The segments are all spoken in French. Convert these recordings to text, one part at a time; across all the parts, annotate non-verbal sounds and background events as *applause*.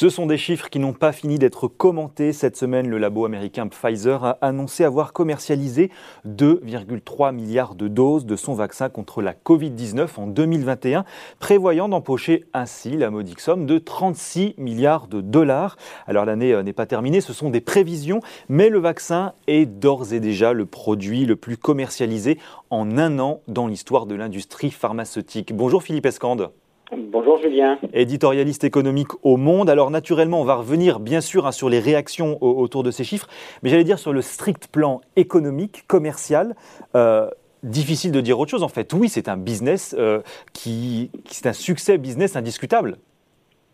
Ce sont des chiffres qui n'ont pas fini d'être commentés. Cette semaine, le labo américain Pfizer a annoncé avoir commercialisé 2,3 milliards de doses de son vaccin contre la Covid-19 en 2021, prévoyant d'empocher ainsi la modique somme de 36 milliards de dollars. Alors l'année euh, n'est pas terminée, ce sont des prévisions, mais le vaccin est d'ores et déjà le produit le plus commercialisé en un an dans l'histoire de l'industrie pharmaceutique. Bonjour Philippe Escande. Bonjour Julien. Éditorialiste économique au Monde. Alors naturellement, on va revenir bien sûr hein, sur les réactions autour de ces chiffres, mais j'allais dire sur le strict plan économique, commercial. Euh, difficile de dire autre chose en fait. Oui, c'est un business euh, qui, c'est un succès business indiscutable.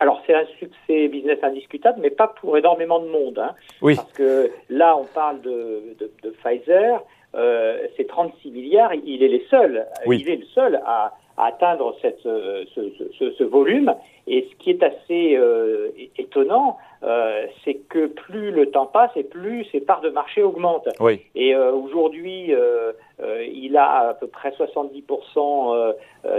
Alors c'est un succès business indiscutable, mais pas pour énormément de monde. Hein. oui. Parce que là, on parle de, Pfizer, euh, c'est 36 milliards, il est les seuls, il est le seul à atteindre cette, euh, ce, ce, ce, volume. Et ce qui est assez euh, étonnant, euh, c'est que plus le temps passe et plus ses parts de marché augmentent. Oui. Et euh, aujourd'hui, euh, il a à peu près 70%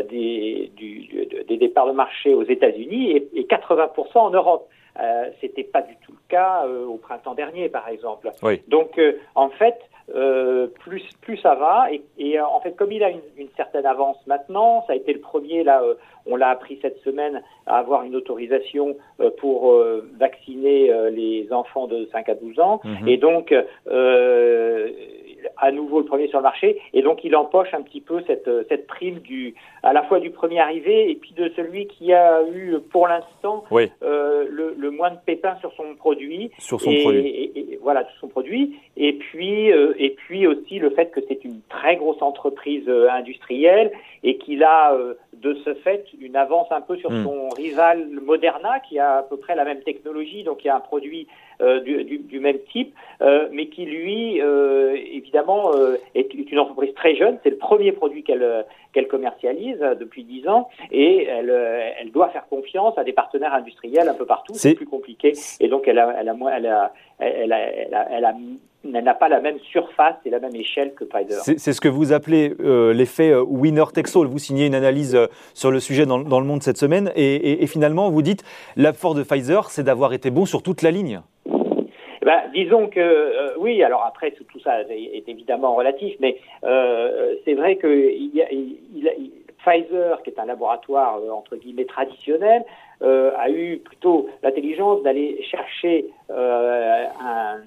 des, du, des départs de marché aux États-Unis et, et 80% en Europe. Euh, C'était pas du tout le cas au printemps dernier, par exemple. Oui. Donc, en fait, euh, plus plus ça va. Et, et euh, en fait, comme il a une, une, certaine avance maintenant, ça a été le premier là, euh, on l'a appris cette semaine à avoir une autorisation euh, pour vacciner les enfants de 5 à 12 ans. Mhm. Et donc à nouveau le premier sur le marché, et donc il empoche un petit peu cette, cette prime du, à la fois du premier arrivé et puis de celui qui a eu pour l'instant oui. euh, le, le, moins de pépins sur son produit. Sur son et, produit. Et, et, voilà, sur son produit. Et puis, euh, et puis aussi le fait que c'est une très grosse entreprise euh, industrielle et qu'il a euh, de ce fait une avance un peu sur mm. son rival Moderna qui a à peu près la même technologie, donc il y a un produit euh, du, du, du, même type, euh, mais qui lui, euh, évidemment, est une entreprise très jeune. C'est le premier produit qu'elle qu'elle commercialise depuis dix ans, et elle, elle doit faire confiance à des partenaires industriels un peu partout. C'est plus compliqué, et donc elle a, elle a, elle a, elle a, elle a, elle a elle n'a pas la même surface et la même échelle que Pfizer. C'est ce que vous appelez euh, l'effet winner takes all. Vous signez une analyse euh, sur le sujet dans, dans, le monde cette semaine et, et, et finalement vous dites l'apport de Pfizer, c'est d'avoir été bon sur toute la ligne. Ben, disons que euh, oui, alors après tout, tout, ça est, évidemment relatif, mais euh, c'est vrai que il y a, il, il, Pfizer, qui est un laboratoire euh, entre guillemets traditionnel, euh, a eu plutôt l'intelligence d'aller chercher euh, un,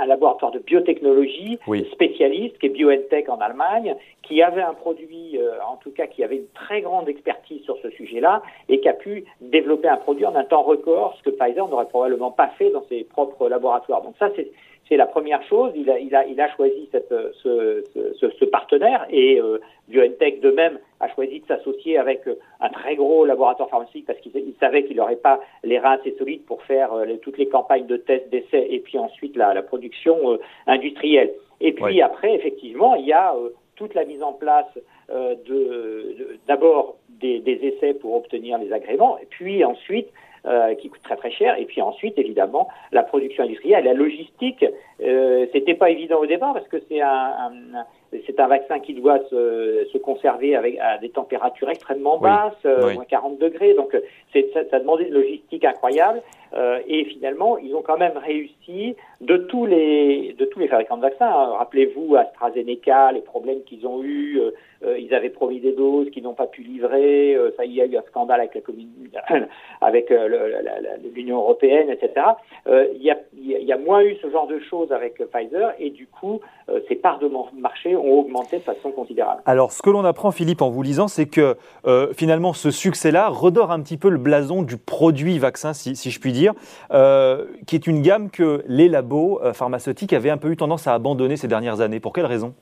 un, laboratoire de biotechnologie oui. spécialiste, qui est BioNTech en Allemagne, qui avait un produit, euh, en tout cas qui avait une très grande expertise sur ce sujet-là, et qui a pu développer un produit en un temps record, ce que Pfizer n'aurait probablement pas fait dans ses propres laboratoires. Donc ça, c'est c'est la première chose. Il a, il a, il a choisi cette, ce, ce, ce, partenaire et euh, BioNTech de même a choisi de s'associer avec euh, un très gros laboratoire pharmaceutique parce qu'il savait qu'il n'aurait pas les reins assez solides pour faire euh, les, toutes les campagnes de tests, d'essais et puis ensuite la, la production euh, industrielle. Et puis après, effectivement, il y a euh, toute la mise en place euh, de d'abord des, essais pour obtenir les agréments puis ensuite euh, qui coûte très très cher. Et puis ensuite, évidemment, la production industrielle, la logistique. Euh, C'était pas évident au départ parce que c'est un c'est un vaccin qui doit se, se, conserver avec à des températures extrêmement basses, oui, euh, oui. moins 40 degrés. Donc ça, ça demandait une logistique incroyable. Euh, et finalement, ils ont quand même réussi de tous les de tous les fabricants de vaccins. Hein. Rappelez-vous AstraZeneca, les problèmes qu'ils ont eu. Euh, euh, ils avaient promis des doses qu'ils n'ont pas pu livrer. Euh, ça, il y a eu un scandale avec la *coughs* avec l'Union européenne, etc. il, y a, il y a moins eu ce genre de choses avec Pfizer et du coup, ces parts de marché ont augmenté de façon considérable. Alors, ce que l'on apprend, Philippe, en vous lisant, c'est que euh, finalement, ce succès-là redore un petit peu le blason du produit vaccin, si, si je puis dire, euh, qui est une gamme que les labos euh, pharmaceutiques avaient un peu eu tendance à abandonner ces dernières années. Pour quelle raison?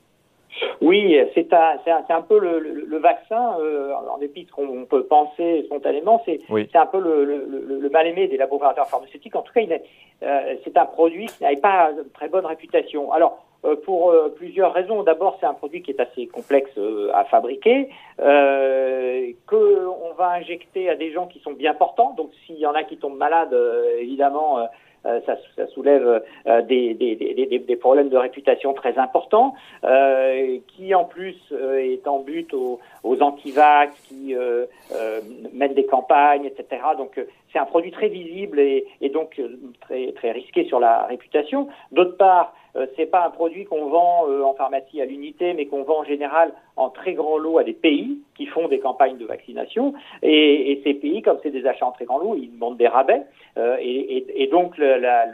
Oui, c'est un, un, un, peu le, le, le vaccin, euh, en dépit de ce qu'on peut penser spontanément, c'est oui. un peu le, le mal-aimé des laboratoires pharmaceutiques. En tout cas, euh, c'est un produit qui n'avait pas une très bonne réputation. Alors, pour euh, plusieurs raisons. D'abord, c'est un produit qui est assez complexe euh, à fabriquer, qu'on va injecter à des gens qui sont bien portants. Donc, s'il y en a qui tombent malades, évidemment, ça, ça, soulève des, des, des, des, problèmes de réputation très importants, qui en plus est en but aux, aux antivax, qui mènent des campagnes, etc. Donc c'est un produit très visible et, donc très, très risqué sur la réputation. D'autre part, euh, c'est pas un produit qu'on vend euh, en pharmacie à l'unité, mais qu'on vend en général en très grand lot à des pays qui font des campagnes de vaccination. Et, ces pays, comme c'est des achats en très grand lot, ils demandent des rabais. Euh, et, donc la,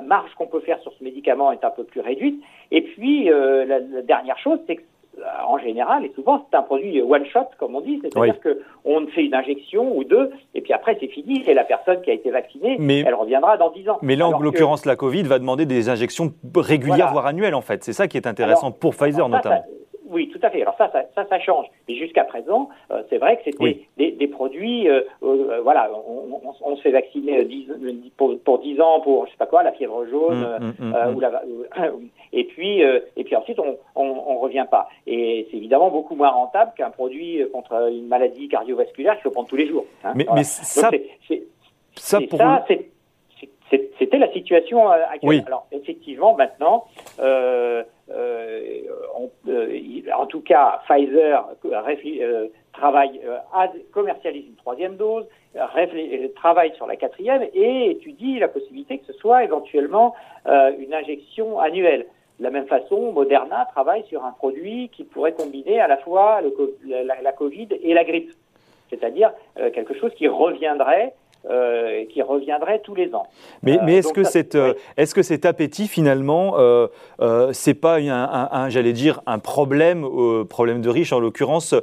marge qu'on peut faire sur ce médicament est un peu plus réduite. Et puis la, la dernière chose, c'est que en général, et souvent, c'est un produit one shot, comme on dit, c'est-à-dire qu'on fait une injection ou deux, et puis après, c'est fini, et la personne qui a été vaccinée, elle reviendra dans 10 ans. Mais là, en l'occurrence, la Covid va demander des injections régulières, voire annuelles, en fait. C'est ça qui est intéressant pour Pfizer, notamment. Oui, tout à fait. Alors ça, ça, ça, change. Mais jusqu'à présent, euh, c'est vrai que c'était des, des, produits. Euh, euh, voilà, on, on, on, se fait vacciner 10, pour, pour 10 ans pour je sais pas quoi, la fièvre jaune, mmh, mmh, mmh, ou la, *coughs* et puis et puis ensuite on, on, on revient pas. Et c'est évidemment beaucoup moins rentable qu'un produit contre une maladie cardiovasculaire qu'il faut prendre tous les jours. Hein. mais, mais ça, ça, pour... ça c'était la situation actuelle. Alors effectivement, maintenant. Euh, euh, euh, en tout cas, Pfizer euh, travaille, commercialise une troisième dose, travaille sur la quatrième et étudie la possibilité que ce soit éventuellement une injection annuelle. De la même façon, Moderna travaille sur un produit qui pourrait combiner à la fois la, Covid et la grippe, c'est-à-dire quelque chose qui reviendrait euh, qui reviendrait tous les ans. Mais, mais est-ce que, cette, euh, est-ce que cet appétit, finalement, euh, euh c'est pas un, un, j'allais dire, un problème, problème de riche en l'occurrence,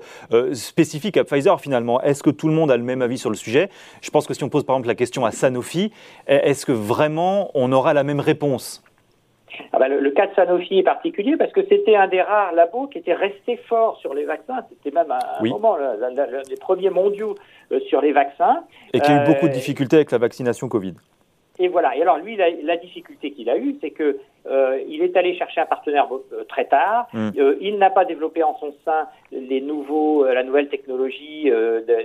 spécifique à Pfizer finalement? Est-ce que tout le monde a le même avis sur le sujet? Je pense que si on pose par exemple la question à Sanofi, est-ce que vraiment on aura la même réponse? Ah ben, le, cas de Sanofi est particulier parce que c'était un des rares labos qui était resté fort sur les vaccins. C'était même un, moment, l'un des premiers mondiaux. euh, sur les vaccins. Et qui a eu beaucoup de euh, difficultés avec la vaccination Covid. Et voilà. Et alors lui, la, difficulté qu'il a eue, c'est que euh, il est allé chercher un partenaire euh, très tard. Mm. Euh, il n'a pas développé en son sein les nouveaux, la nouvelle technologie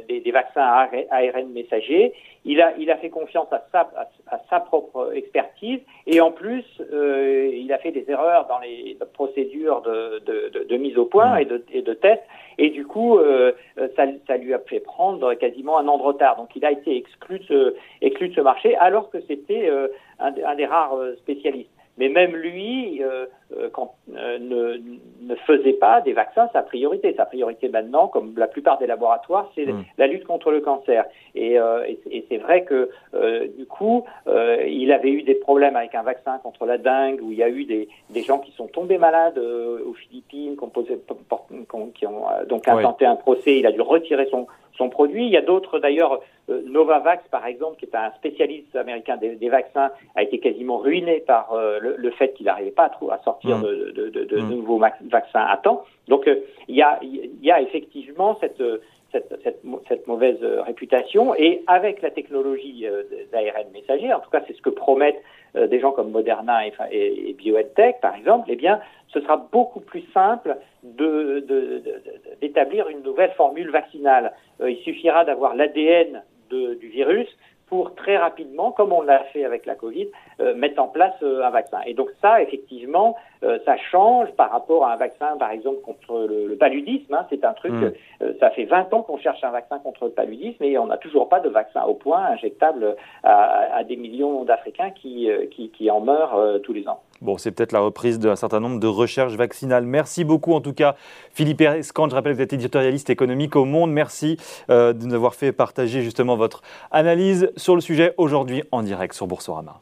des, des, vaccins à ARN messager. Il a, il a fait confiance à sa, à, sa propre expertise et en plus, il a fait des erreurs dans les procédures de, de, de, mise au point mm. et, de, et de test. Et du coup, ça, ça, lui a fait prendre quasiment un an de retard. Donc, il a été exclu de ce, exclu de ce marché alors que c'était un, un, des rares spécialistes. Mais même lui, euh, euh, quand, euh, ne, ne, faisait pas des vaccins sa priorité. Sa priorité maintenant, comme la plupart des laboratoires, c'est mm. la lutte contre le cancer. Et, et, et c'est vrai que du coup, il avait eu des problèmes avec un vaccin contre la dengue, où il y a eu des, des gens qui sont tombés malades aux Philippines, qui ont, posé, qui ont donc intenté un procès. Il a dû retirer son, son produit. Il y a d'autres d'ailleurs, euh, Novavax par exemple, qui est un spécialiste américain des, vaccins, a été quasiment ruiné par euh, le, fait qu'il n'arrivait pas à, à sortir mmh. de, mmh. nouveaux vaccins à temps. Donc euh, il y, a, il y a effectivement cette, cette, cette, mauvaise réputation et avec la technologie d'ARN messager, en tout cas c'est ce que promettent des gens comme Moderna et, et, BioNTech par exemple, eh bien ce sera beaucoup plus simple d'établir de, une nouvelle formule vaccinale. Euh, il suffira d'avoir l'ADN du virus pour très rapidement, comme on l'a fait avec la Covid, euh, mettre en place euh, un vaccin. Et donc ça, effectivement, ça change par rapport à un vaccin, par exemple, contre le, paludisme. Hein. C'est un truc, mmh. ça fait 20 ans qu'on cherche un vaccin contre le paludisme et on n'a toujours pas de vaccin au point injectable à, à des millions d'Africains qui, qui, qui, en meurent tous les ans. Bon, c'est peut-être la reprise d'un certain nombre de recherches vaccinales. Merci beaucoup en tout cas, Philippe Escand. Je rappelle que vous êtes éditorialiste économique au Monde. Merci euh, de nous avoir fait partager justement votre analyse sur le sujet aujourd'hui en direct sur Boursorama.